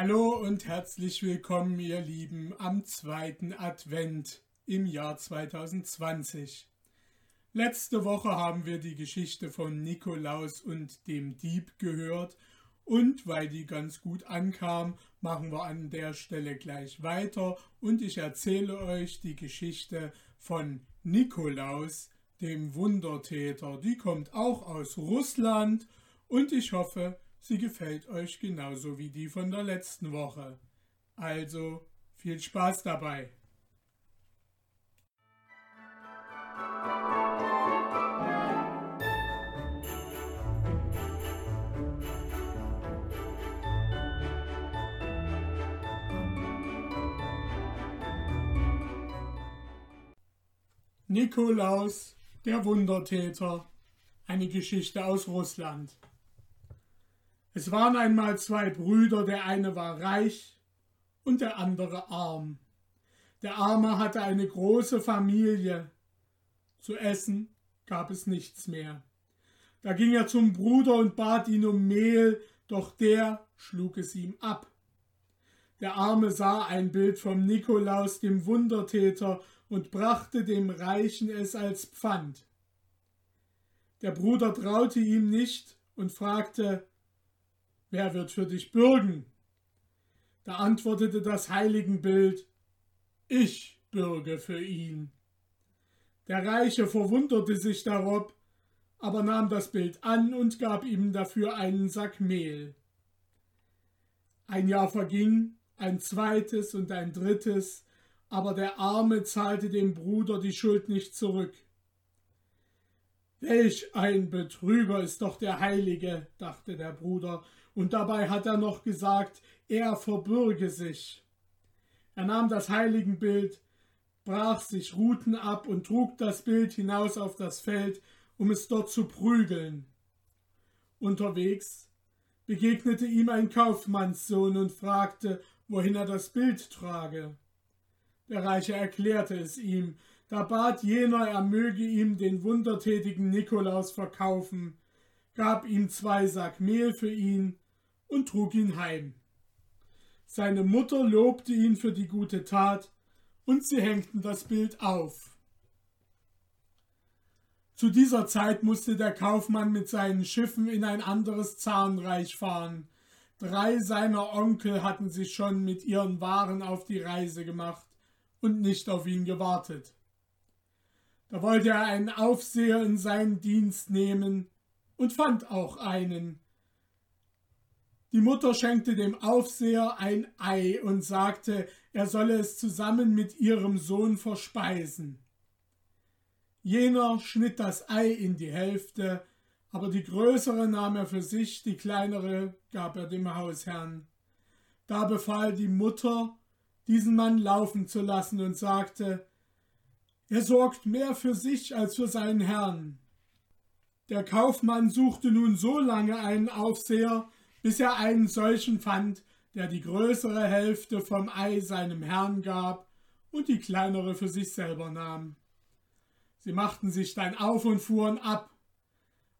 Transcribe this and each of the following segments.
Hallo und herzlich willkommen, ihr Lieben, am zweiten Advent im Jahr 2020. Letzte Woche haben wir die Geschichte von Nikolaus und dem Dieb gehört und weil die ganz gut ankam, machen wir an der Stelle gleich weiter und ich erzähle euch die Geschichte von Nikolaus, dem Wundertäter. Die kommt auch aus Russland und ich hoffe, sie gefällt euch genauso wie die von der letzten Woche. Also viel Spaß dabei. Nikolaus, der Wundertäter. Eine Geschichte aus Russland. Es waren einmal zwei Brüder, der eine war reich und der andere arm. Der Arme hatte eine große Familie. Zu essen gab es nichts mehr. Da ging er zum Bruder und bat ihn um Mehl, doch der schlug es ihm ab. Der Arme sah ein Bild vom Nikolaus, dem Wundertäter, und brachte dem Reichen es als Pfand. Der Bruder traute ihm nicht und fragte, Wer wird für dich bürgen? Da antwortete das Heiligenbild, ich bürge für ihn. Der Reiche verwunderte sich darob, aber nahm das Bild an und gab ihm dafür einen Sack Mehl. Ein Jahr verging, ein zweites und ein drittes, aber der Arme zahlte dem Bruder die Schuld nicht zurück. Welch ein Betrüger ist doch der Heilige, dachte der Bruder und dabei hat er noch gesagt, er verbürge sich. Er nahm das Heiligenbild, brach sich Ruten ab und trug das Bild hinaus auf das Feld, um es dort zu prügeln. Unterwegs begegnete ihm ein Kaufmannssohn und fragte, wohin er das Bild trage. Der Reiche erklärte es ihm, da bat jener, er möge ihm den wundertätigen Nikolaus verkaufen, gab ihm zwei Sack Mehl für ihn und trug ihn heim. Seine Mutter lobte ihn für die gute Tat, und sie hängten das Bild auf. Zu dieser Zeit musste der Kaufmann mit seinen Schiffen in ein anderes Zahnreich fahren. Drei seiner Onkel hatten sich schon mit ihren Waren auf die Reise gemacht und nicht auf ihn gewartet. Da wollte er einen Aufseher in seinen Dienst nehmen und fand auch einen, die Mutter schenkte dem Aufseher ein Ei und sagte, er solle es zusammen mit ihrem Sohn verspeisen. Jener schnitt das Ei in die Hälfte, aber die größere nahm er für sich, die kleinere gab er dem Hausherrn. Da befahl die Mutter, diesen Mann laufen zu lassen und sagte, er sorgt mehr für sich als für seinen Herrn. Der Kaufmann suchte nun so lange einen Aufseher, bis er einen solchen fand, der die größere Hälfte vom Ei seinem Herrn gab und die kleinere für sich selber nahm. Sie machten sich dann auf und fuhren ab.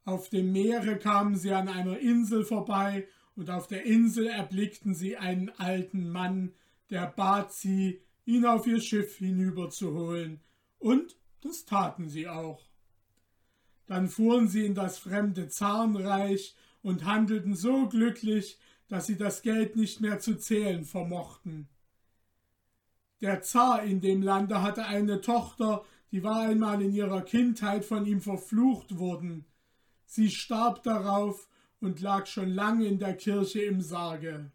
Auf dem Meere kamen sie an einer Insel vorbei, und auf der Insel erblickten sie einen alten Mann, der bat sie, ihn auf ihr Schiff hinüberzuholen, und das taten sie auch. Dann fuhren sie in das fremde Zahnreich und handelten so glücklich, dass sie das Geld nicht mehr zu zählen vermochten. Der Zar in dem Lande hatte eine Tochter, die war einmal in ihrer Kindheit von ihm verflucht worden. Sie starb darauf und lag schon lange in der Kirche im Sarge.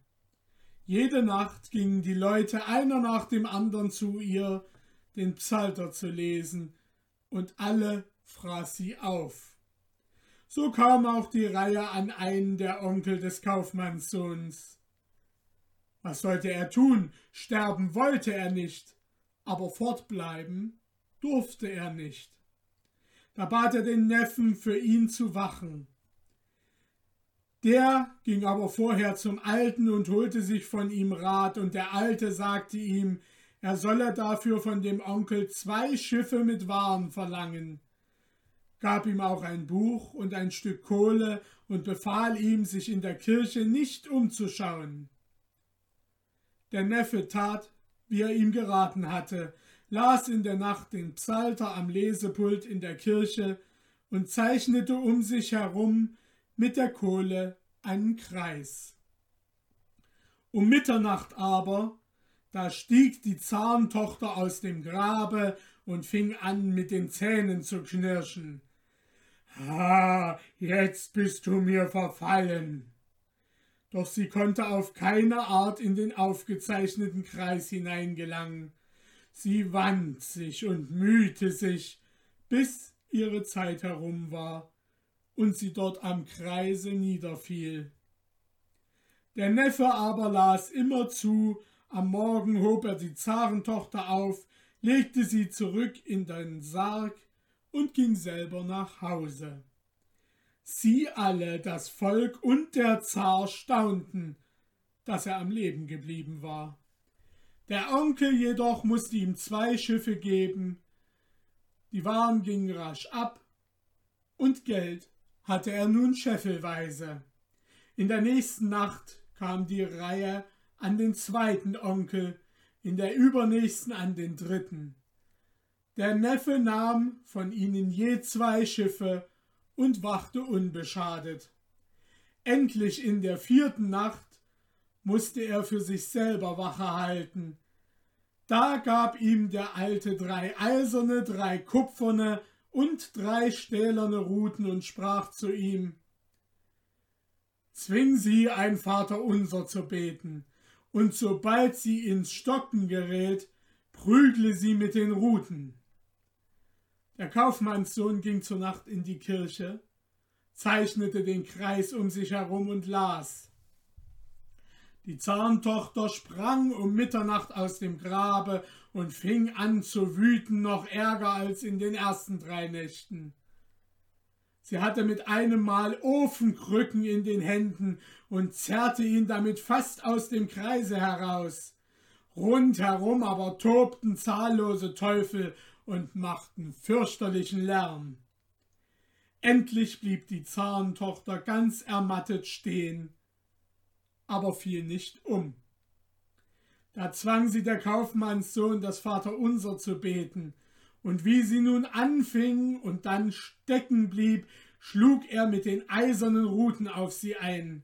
Jede Nacht gingen die Leute einer nach dem anderen zu ihr, den Psalter zu lesen, und alle fraß sie auf. So kam auch die Reihe an einen der Onkel des Kaufmannssohns. Was sollte er tun? Sterben wollte er nicht, aber fortbleiben durfte er nicht. Da bat er den Neffen, für ihn zu wachen. Der ging aber vorher zum Alten und holte sich von ihm Rat, und der Alte sagte ihm, er solle dafür von dem Onkel zwei Schiffe mit Waren verlangen gab ihm auch ein Buch und ein Stück Kohle und befahl ihm, sich in der Kirche nicht umzuschauen. Der Neffe tat, wie er ihm geraten hatte, las in der Nacht den Psalter am Lesepult in der Kirche und zeichnete um sich herum mit der Kohle einen Kreis. Um Mitternacht aber, da stieg die Zahntochter aus dem Grabe und fing an, mit den Zähnen zu knirschen. Ah, jetzt bist du mir verfallen. Doch sie konnte auf keine Art in den aufgezeichneten Kreis hineingelangen. Sie wand sich und mühte sich, bis ihre Zeit herum war und sie dort am Kreise niederfiel. Der Neffe aber las immer zu, am Morgen hob er die Zarentochter auf, legte sie zurück in den Sarg und ging selber nach Hause. Sie alle, das Volk und der Zar staunten, dass er am Leben geblieben war. Der Onkel jedoch musste ihm zwei Schiffe geben, die Waren gingen rasch ab, und Geld hatte er nun scheffelweise. In der nächsten Nacht kam die Reihe an den zweiten Onkel, in der übernächsten an den dritten. Der Neffe nahm von ihnen je zwei Schiffe und wachte unbeschadet. Endlich in der vierten Nacht musste er für sich selber Wache halten. Da gab ihm der Alte drei eiserne, drei kupferne und drei stählerne Ruten und sprach zu ihm, Zwing sie, ein Vaterunser zu beten, und sobald sie ins Stocken gerät, prügle sie mit den Ruten. Der Kaufmannssohn ging zur Nacht in die Kirche, zeichnete den Kreis um sich herum und las. Die Zahntochter sprang um Mitternacht aus dem Grabe und fing an zu wüten, noch ärger als in den ersten drei Nächten. Sie hatte mit einem Mal Ofenkrücken in den Händen und zerrte ihn damit fast aus dem Kreise heraus. Rundherum aber tobten zahllose Teufel und machten fürchterlichen Lärm. Endlich blieb die Zarentochter ganz ermattet stehen, aber fiel nicht um. Da zwang sie der Kaufmannssohn, das Vaterunser zu beten, und wie sie nun anfing und dann stecken blieb, schlug er mit den eisernen Ruten auf sie ein.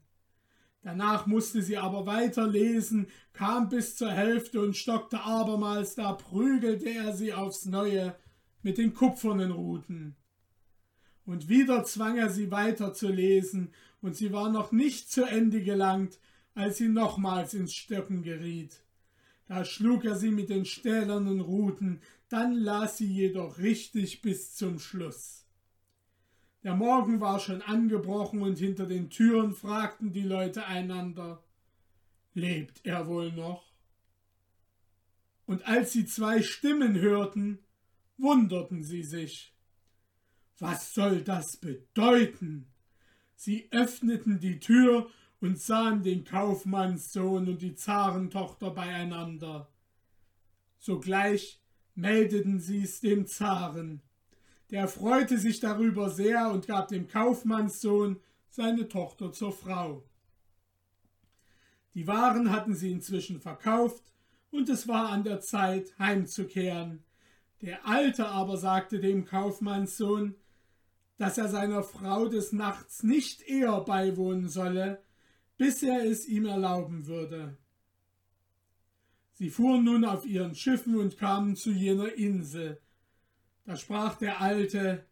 Danach musste sie aber weiter lesen, kam bis zur Hälfte und stockte abermals, da prügelte er sie aufs neue mit den kupfernen Ruten. Und wieder zwang er sie weiter zu lesen, und sie war noch nicht zu Ende gelangt, als sie nochmals ins Stöcken geriet. Da schlug er sie mit den stählernen Ruten, dann las sie jedoch richtig bis zum Schluss. Der Morgen war schon angebrochen und hinter den Türen fragten die Leute einander, lebt er wohl noch? Und als sie zwei Stimmen hörten, wunderten sie sich. Was soll das bedeuten? Sie öffneten die Tür und sahen den Kaufmannssohn und die Zarentochter beieinander. Sogleich meldeten sie es dem Zaren. Der freute sich darüber sehr und gab dem Kaufmannssohn seine Tochter zur Frau. Die Waren hatten sie inzwischen verkauft, und es war an der Zeit, heimzukehren. Der Alte aber sagte dem Kaufmannssohn, dass er seiner Frau des Nachts nicht eher beiwohnen solle, bis er es ihm erlauben würde. Sie fuhren nun auf ihren Schiffen und kamen zu jener Insel. Da sprach der Alte,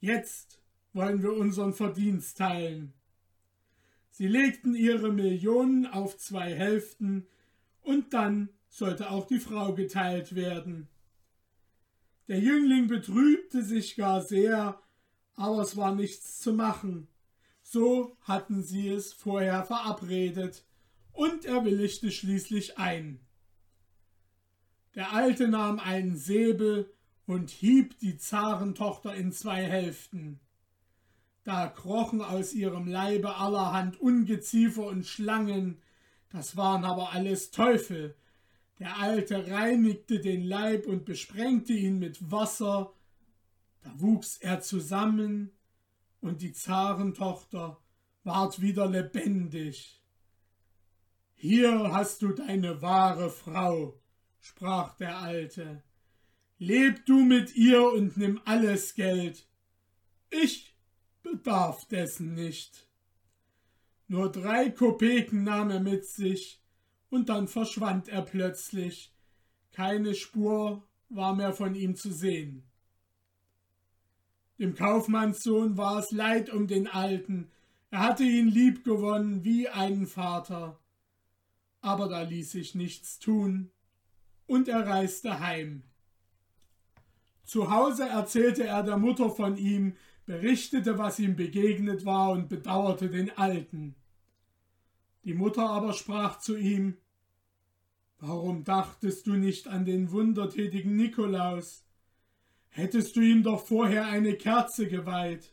Jetzt wollen wir unseren Verdienst teilen. Sie legten ihre Millionen auf zwei Hälften, und dann sollte auch die Frau geteilt werden. Der Jüngling betrübte sich gar sehr, aber es war nichts zu machen. So hatten sie es vorher verabredet, und er willigte schließlich ein. Der Alte nahm einen Säbel und hieb die Zarentochter in zwei Hälften. Da krochen aus ihrem Leibe allerhand Ungeziefer und Schlangen, das waren aber alles Teufel. Der Alte reinigte den Leib und besprengte ihn mit Wasser, da wuchs er zusammen und die Zarentochter ward wieder lebendig. Hier hast du deine wahre Frau, sprach der Alte. Leb du mit ihr und nimm alles Geld. Ich bedarf dessen nicht. Nur drei Kopeken nahm er mit sich, und dann verschwand er plötzlich. Keine Spur war mehr von ihm zu sehen. Dem Kaufmannssohn war es leid um den Alten, er hatte ihn lieb gewonnen wie einen Vater. Aber da ließ sich nichts tun, und er reiste heim. Zu Hause erzählte er der Mutter von ihm, berichtete, was ihm begegnet war und bedauerte den Alten. Die Mutter aber sprach zu ihm Warum dachtest du nicht an den wundertätigen Nikolaus? Hättest du ihm doch vorher eine Kerze geweiht.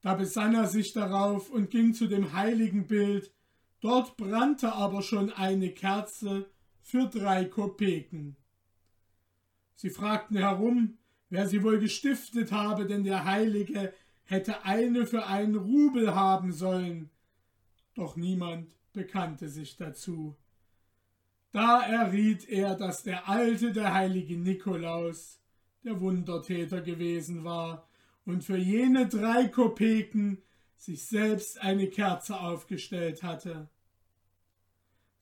Da besann er sich darauf und ging zu dem heiligen Bild, dort brannte aber schon eine Kerze für drei Kopeken. Sie fragten herum, wer sie wohl gestiftet habe, denn der Heilige hätte eine für einen Rubel haben sollen. Doch niemand bekannte sich dazu. Da erriet er, dass der alte, der heilige Nikolaus, der Wundertäter gewesen war und für jene drei Kopeken sich selbst eine Kerze aufgestellt hatte.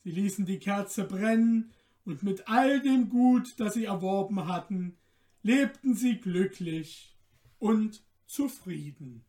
Sie ließen die Kerze brennen, und mit all dem Gut, das sie erworben hatten, lebten sie glücklich und zufrieden.